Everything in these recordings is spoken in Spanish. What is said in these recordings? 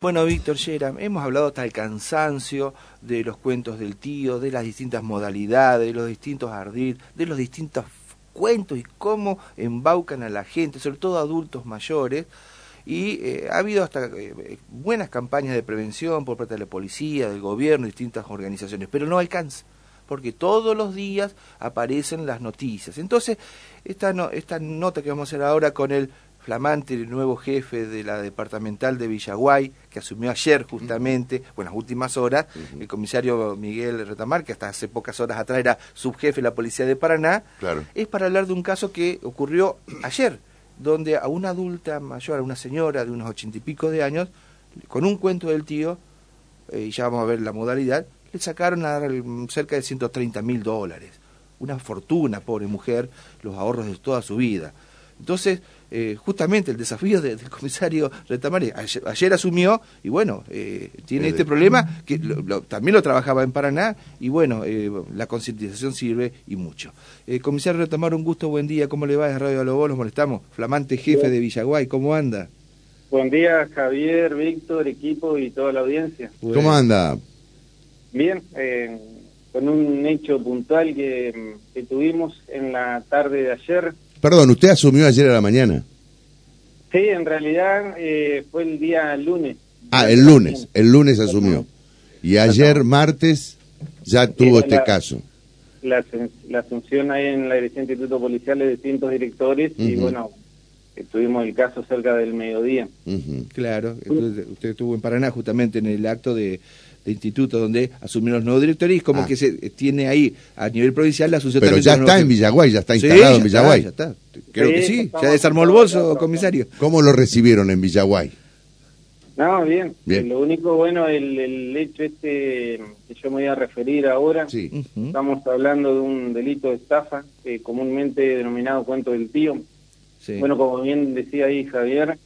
Bueno, Víctor Yera, hemos hablado hasta el cansancio de los cuentos del tío, de las distintas modalidades, de los distintos ardid, de los distintos cuentos y cómo embaucan a la gente, sobre todo adultos mayores. Y eh, ha habido hasta eh, buenas campañas de prevención por parte de la policía, del gobierno, distintas organizaciones, pero no alcanza porque todos los días aparecen las noticias. Entonces, esta, esta nota que vamos a hacer ahora con el flamante el nuevo jefe de la departamental de Villaguay, que asumió ayer justamente, o en las últimas horas, el comisario Miguel Retamar, que hasta hace pocas horas atrás era subjefe de la policía de Paraná, es para hablar de un caso que ocurrió ayer, donde a una adulta mayor, a una señora de unos ochenta y pico de años, con un cuento del tío, eh, y ya vamos a ver la modalidad, le sacaron a cerca de 130 mil dólares. Una fortuna, pobre mujer, los ahorros de toda su vida. Entonces, eh, justamente el desafío del comisario Retamare ayer, asumió y bueno, eh, tiene este problema que también lo trabajaba en Paraná y bueno, eh, la concientización sirve y mucho. comisario Retamar, un gusto, buen día, ¿cómo le va? Es Radio Lobo, nos molestamos, flamante jefe de Villaguay, ¿cómo anda? Buen día, Javier, Víctor, equipo y toda la audiencia. ¿Cómo anda? Bien, con un hecho puntual que tuvimos en la tarde de ayer, Perdón, ¿usted asumió ayer a la mañana? Sí, en realidad eh, fue el día lunes. Ah, el lunes, el lunes asumió. Y ayer, martes, ya tuvo este caso. La, la, asunción ahí en la Dirección de Instituto Policial de distintos directores y bueno, tuvimos el caso cerca del mediodía. Claro, usted estuvo en Paraná justamente en el acto de de instituto donde asumieron los nuevos directores y como ah. que se tiene ahí a nivel provincial la asociación. Pero ya está en Villaguay, ya está instalado en Villaguay. ya está. Creo que sí, ya desarmó el bolso, comisario. ¿Cómo lo recibieron en Villaguay? No, bien. Lo único bueno, el, el, hecho este que yo me voy a referir ahora, sí. estamos hablando de un delito de estafa, comúnmente denominado cuento del tío. Bueno, como bien decía ahí Javier,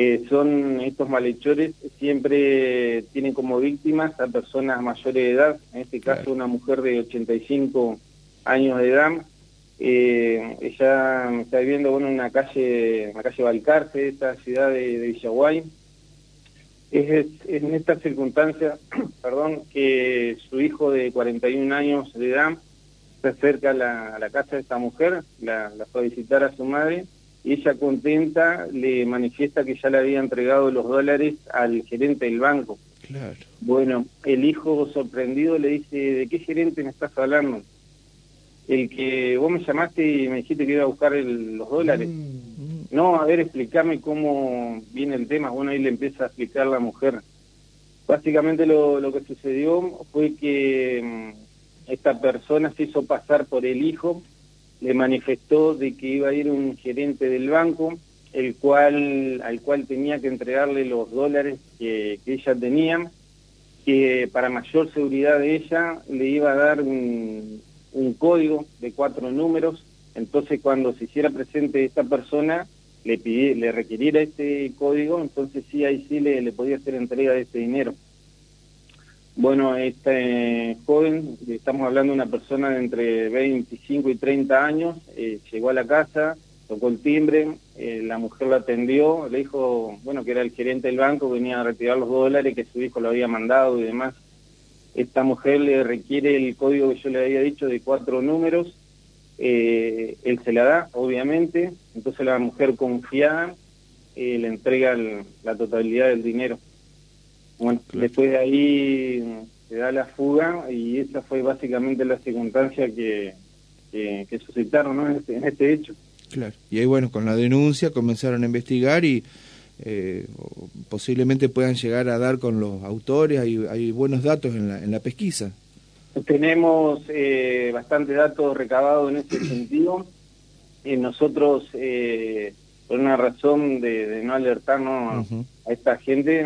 eh, son estos malhechores siempre tienen como víctimas a personas mayores de edad, en este caso una mujer de 85 años de edad. Eh, ella está viviendo bueno, en una calle, la calle Balcarce, esta ciudad de, Villaguay. Es, en esta circunstancia, perdón, que su hijo de 41 años de edad se acerca a la, casa de esta mujer, la, la fue a visitar a su madre ella contenta le manifiesta que ya le había entregado los dólares al gerente del banco. Claro. Bueno, el hijo sorprendido le dice, ¿de qué gerente me estás hablando? El que vos me llamaste y me dijiste que iba a buscar los dólares. Mm, mm. No, a ver, explícame cómo viene el tema. Bueno, ahí le empieza a explicar la mujer. Básicamente lo, lo que sucedió fue que mm, esta persona se hizo pasar por el hijo le manifestó de que iba a ir un gerente del banco, el cual, al cual tenía que entregarle los dólares que, ella tenía, que para mayor seguridad de ella le iba a dar un, código de cuatro números, entonces cuando se hiciera presente esta persona, le, le requiriera este código, entonces sí, ahí sí le, le podía hacer entrega de ese dinero. Bueno, este joven, estamos hablando de una persona de entre 25 y 30 años, eh, llegó a la casa, tocó el timbre, eh, la mujer lo atendió, le dijo, bueno, que era el gerente del banco, venía a retirar los dólares que su hijo lo había mandado y demás. Esta mujer le requiere el código que yo le había dicho de cuatro números, eh, él se la da, obviamente, entonces la mujer confiada le entrega la totalidad del dinero. Bueno, después de ahí se da la fuga y esa fue básicamente la circunstancia que, que, suscitaron ¿no? Este, en, este, hecho. Claro, y ahí bueno, con la denuncia comenzaron a investigar y eh, posiblemente puedan llegar a dar con los autores, hay, hay buenos datos en la, en la pesquisa. Tenemos eh, bastante datos recabados en ese sentido. y nosotros, eh, por una razón de, no alertarnos a esta gente,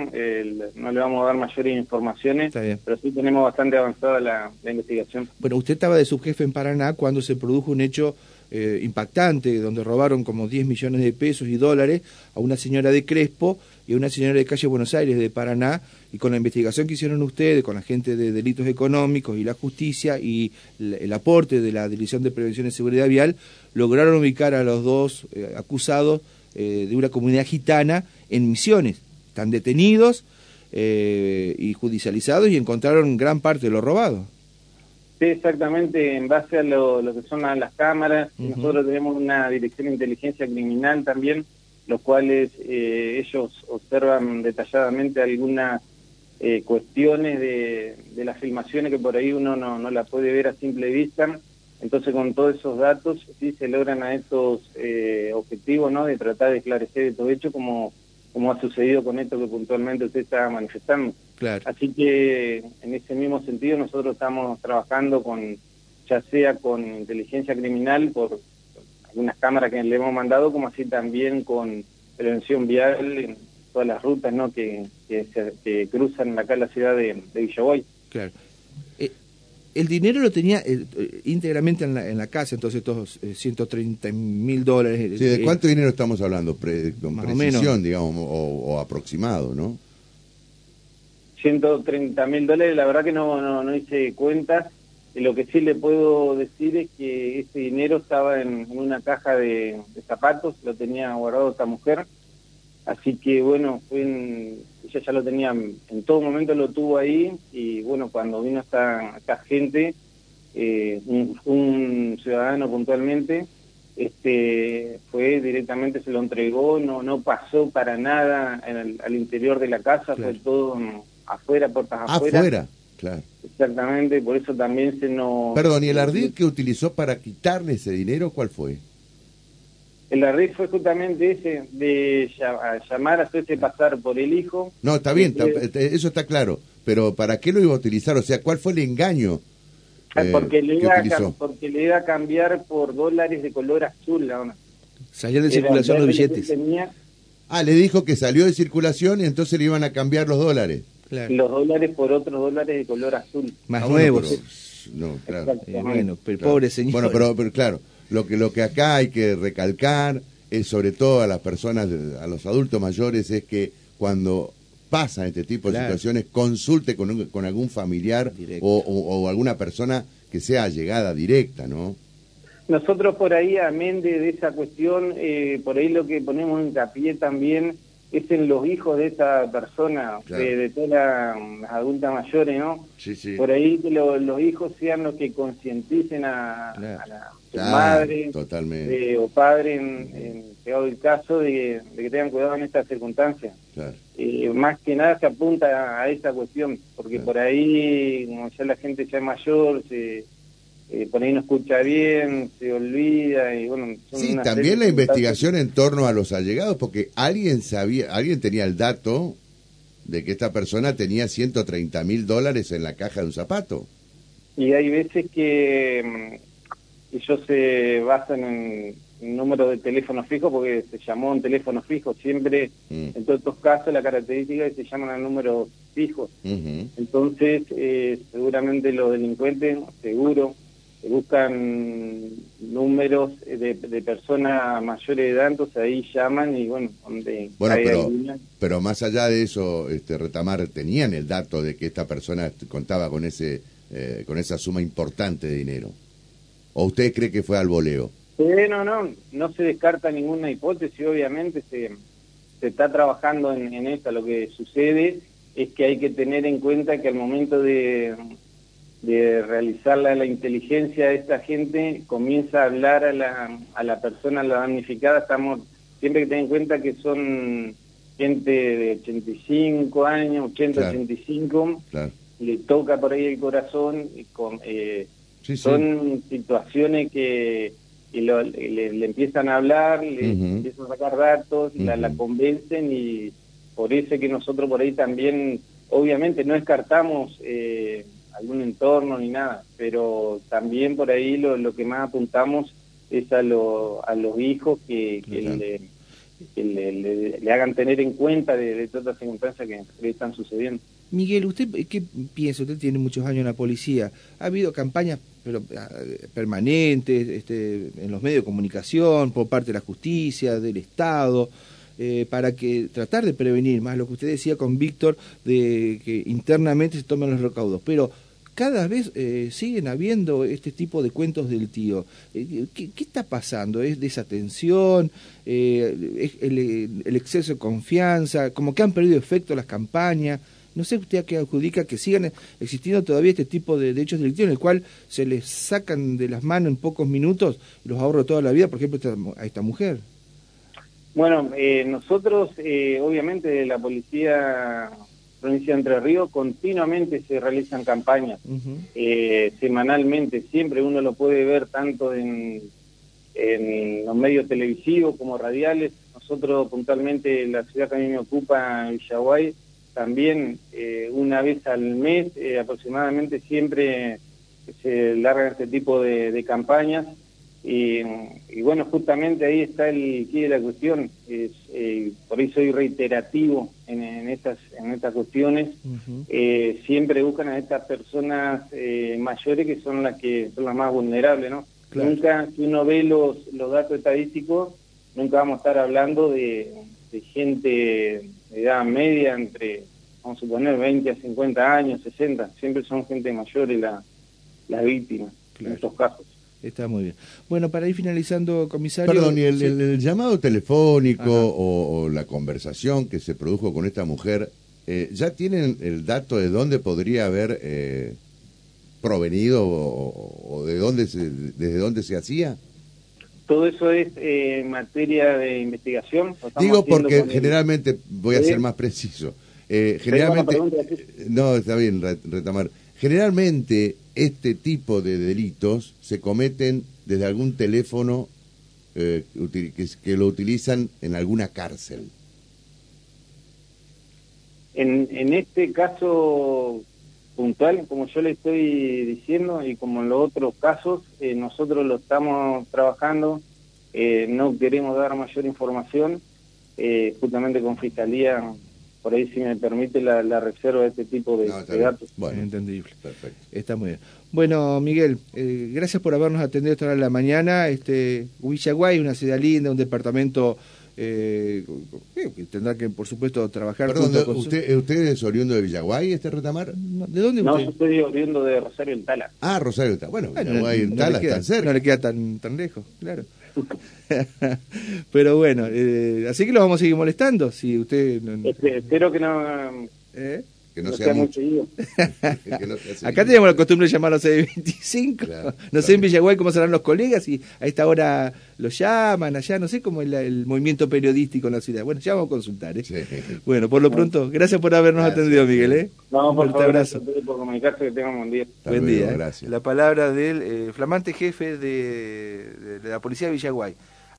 no le vamos a dar mayores informaciones, pero sí tenemos bastante avanzada la, investigación. Bueno, usted estaba de subjefe en Paraná cuando se produjo un hecho eh, impactante, donde robaron como 10 millones de pesos y dólares a una señora de Crespo y una señora de calle Buenos Aires de Paraná, y con la investigación que hicieron ustedes, con la gente de delitos económicos y la justicia y el, aporte de la Dirección de Prevención y Seguridad Vial, lograron ubicar a los dos eh, acusados eh, de una comunidad gitana en Misiones. Están detenidos eh, y judicializados y encontraron gran parte de lo robado. Sí, exactamente, en base a lo, que son las cámaras, nosotros tenemos una dirección de inteligencia criminal también, los cuales eh, ellos observan detalladamente algunas eh, cuestiones de, las filmaciones que por ahí uno no, no la puede ver a simple vista, entonces con todos esos datos sí se logran a estos eh, objetivos, ¿no? De tratar de esclarecer todo hecho como como ha sucedido con esto que puntualmente usted está manifestando. Así que en ese mismo sentido nosotros estamos trabajando con, ya sea con inteligencia criminal por algunas cámaras que le hemos mandado, como así también con prevención vial en todas las rutas ¿no? que, que, cruzan acá la ciudad de, de Villaboy. Claro. Eh, el dinero lo tenía eh, íntegramente en la, en la casa, entonces estos 130 eh, mil dólares. Sí, ¿de eh, cuánto dinero estamos hablando? con precisión, digamos, o, aproximado, ¿no? 130 mil dólares, la verdad que no, no, no hice cuentas. Lo que sí le puedo decir es que ese dinero estaba en, una caja de, de, zapatos, lo tenía guardado esta mujer. Así que bueno, fue en, ella ya lo tenía, en todo momento lo tuvo ahí y bueno, cuando vino esta, esta gente, eh, un, ciudadano puntualmente, este fue directamente se lo entregó, no no pasó para nada al interior de la casa, fue todo afuera, puertas afuera. Afuera, claro. Exactamente, por eso también se nos... Perdón, ¿y el ardid que utilizó para quitarle ese dinero cuál fue? El arreglo fue justamente ese, de llamar a hacerse pasar por el hijo. No, está bien, este, eso está claro, pero ¿para qué lo iba a utilizar? O sea, ¿cuál fue el engaño? Ah, porque, le iba a, porque le iba a cambiar por dólares de color azul. ¿no? Salió de circulación los billetes. Ah, le dijo que salió de circulación y entonces le iban a cambiar los dólares. Los dólares por otros dólares de color azul. Más ah, nuevos. no, claro. bueno, pero pobre señor. Bueno, pero, pero claro, lo que, lo que acá hay que recalcar, es sobre todo a las personas, a los adultos mayores, es que cuando pasa este tipo de situaciones, consulte con, con algún familiar o, alguna persona que sea llegada directa, ¿no? Nosotros por ahí, amén de, de esa cuestión, eh, por ahí lo que ponemos en hincapié también es en los hijos de esa persona, de, todas las adultas mayores, ¿no? Sí, sí. Por ahí que los hijos sean los que concienticen a, la madre totalmente. o padre, en, en el caso, de, que tengan cuidado en estas circunstancias. Eh, más que nada se apunta a, esa cuestión, porque por ahí, como ya la gente ya es mayor, se eh, por ahí no escucha bien, se olvida y bueno... sí, también la investigación en torno a los allegados, porque alguien sabía, alguien tenía el dato de que esta persona tenía 130 mil dólares en la caja de un zapato. Y hay veces que mm, ellos se basan en, número de teléfono fijo porque se llamó un teléfono fijo. Siempre, mm. en todos estos casos, la característica es que se llaman a números fijos. Entonces, eh, seguramente los delincuentes, seguro, buscan números de, personas mayores de edad, entonces ahí llaman y bueno, donde bueno, pero, pero más allá de eso, este Retamar, tenían el dato de que esta persona contaba con ese eh, con esa suma importante de dinero. ¿O usted cree que fue al voleo? no, no, no se descarta ninguna hipótesis, obviamente se, se está trabajando en, en esto. Lo que sucede es que hay que tener en cuenta que al momento de, de realizar la, inteligencia de esta gente, comienza a hablar a la, a la persona, la damnificada, estamos, siempre que ten en cuenta que son gente de 85 años, 80, 85, le toca por ahí el corazón, y con, eh, son situaciones que le, empiezan a hablar, le empiezan a sacar datos, la, la convencen y por eso que nosotros por ahí también, obviamente no descartamos... Eh, algún entorno ni nada, pero también por ahí lo, lo que más apuntamos es a, lo, a los hijos que, le, le, hagan tener en cuenta de, todas las circunstancias que, le están sucediendo. Miguel, ¿usted qué piensa? Usted tiene muchos años en la policía. ¿Ha habido campañas pero, ah, permanentes este, en los medios de comunicación por parte de la justicia, del Estado? Eh, para que tratar de prevenir más lo que usted decía con Víctor de que internamente se tomen los recaudos pero cada vez eh, siguen habiendo este tipo de cuentos del tío. Eh, ¿qué, está pasando? ¿Es desatención? ¿Es el, exceso de confianza? ¿Como que han perdido efecto las campañas? no sé usted a qué adjudica que sigan existiendo todavía este tipo de, hechos delictivos en el cual se les sacan de las manos en pocos minutos los ahorros de toda la vida, por ejemplo, a esta mujer. Bueno, eh, nosotros, eh, obviamente, la policía provincia de Entre Ríos continuamente se realizan campañas, eh, semanalmente, siempre uno lo puede ver tanto en, en los medios televisivos como radiales. Nosotros puntualmente, la ciudad que a mí me ocupa, Villaguay, también eh, una vez al mes eh, aproximadamente siempre se largan este tipo de, campañas y, bueno, justamente ahí está el quid de la cuestión, es, eh, por eso soy reiterativo en, estas, en estas cuestiones, siempre buscan a estas personas mayores que son las que son las más vulnerables, ¿no? Nunca, si uno ve los, los datos estadísticos, nunca vamos a estar hablando de, de gente de edad media entre, vamos a suponer, 20 a 50 años, 60, siempre son gente mayor y la, las víctimas en estos casos. Está muy bien. Bueno, para ir finalizando, comisario... Perdón, ¿y el, llamado telefónico o, la conversación que se produjo con esta mujer, eh, ¿ya tienen el dato de dónde podría haber eh, provenido o, de dónde desde dónde se hacía? todo eso es eh, materia de investigación. Digo porque generalmente, voy a ser más preciso, eh, generalmente, no, está bien, retamar, generalmente este tipo de delitos se cometen desde algún teléfono eh, que, lo utilizan en alguna cárcel. En, en este caso puntual, como yo le estoy diciendo, y como en los otros casos, eh, nosotros lo estamos trabajando, eh, no queremos dar mayor información, eh, justamente con Fiscalía, por ahí si me permite la, reserva de este tipo de, datos. Bueno, entendible. Perfecto. Está muy bien. Bueno, Miguel, gracias por habernos atendido esta hora de la mañana. Este, Huichaguay, una ciudad linda, un departamento eh, que tendrá que, por supuesto, trabajar. Perdón, usted, ¿usted es oriundo de Villaguay, este retamar? ¿De dónde No, yo estoy oriundo de Rosario del Tala. Ah, Rosario Tala. Bueno, Villaguay no, Tala queda, cerca. No le queda tan, tan lejos, claro. Pero bueno, eh, así que lo vamos a seguir molestando. Si usted. Este, espero que no. ¿Eh? Que no, sea, mucho. Acá tenemos la costumbre de llamarlos a 25 no sé en Villaguay cómo serán los colegas y a esta hora los llaman allá, no sé cómo es el movimiento periodístico en la ciudad. Bueno, ya vamos a consultar. ¿eh? Bueno, por lo pronto, gracias por habernos atendido, Miguel. ¿eh? No, por favor, abrazo. por comunicarse, que tengan buen día. buen día. ¿eh? Gracias. La palabra del eh, flamante jefe de, de la policía de Villaguay.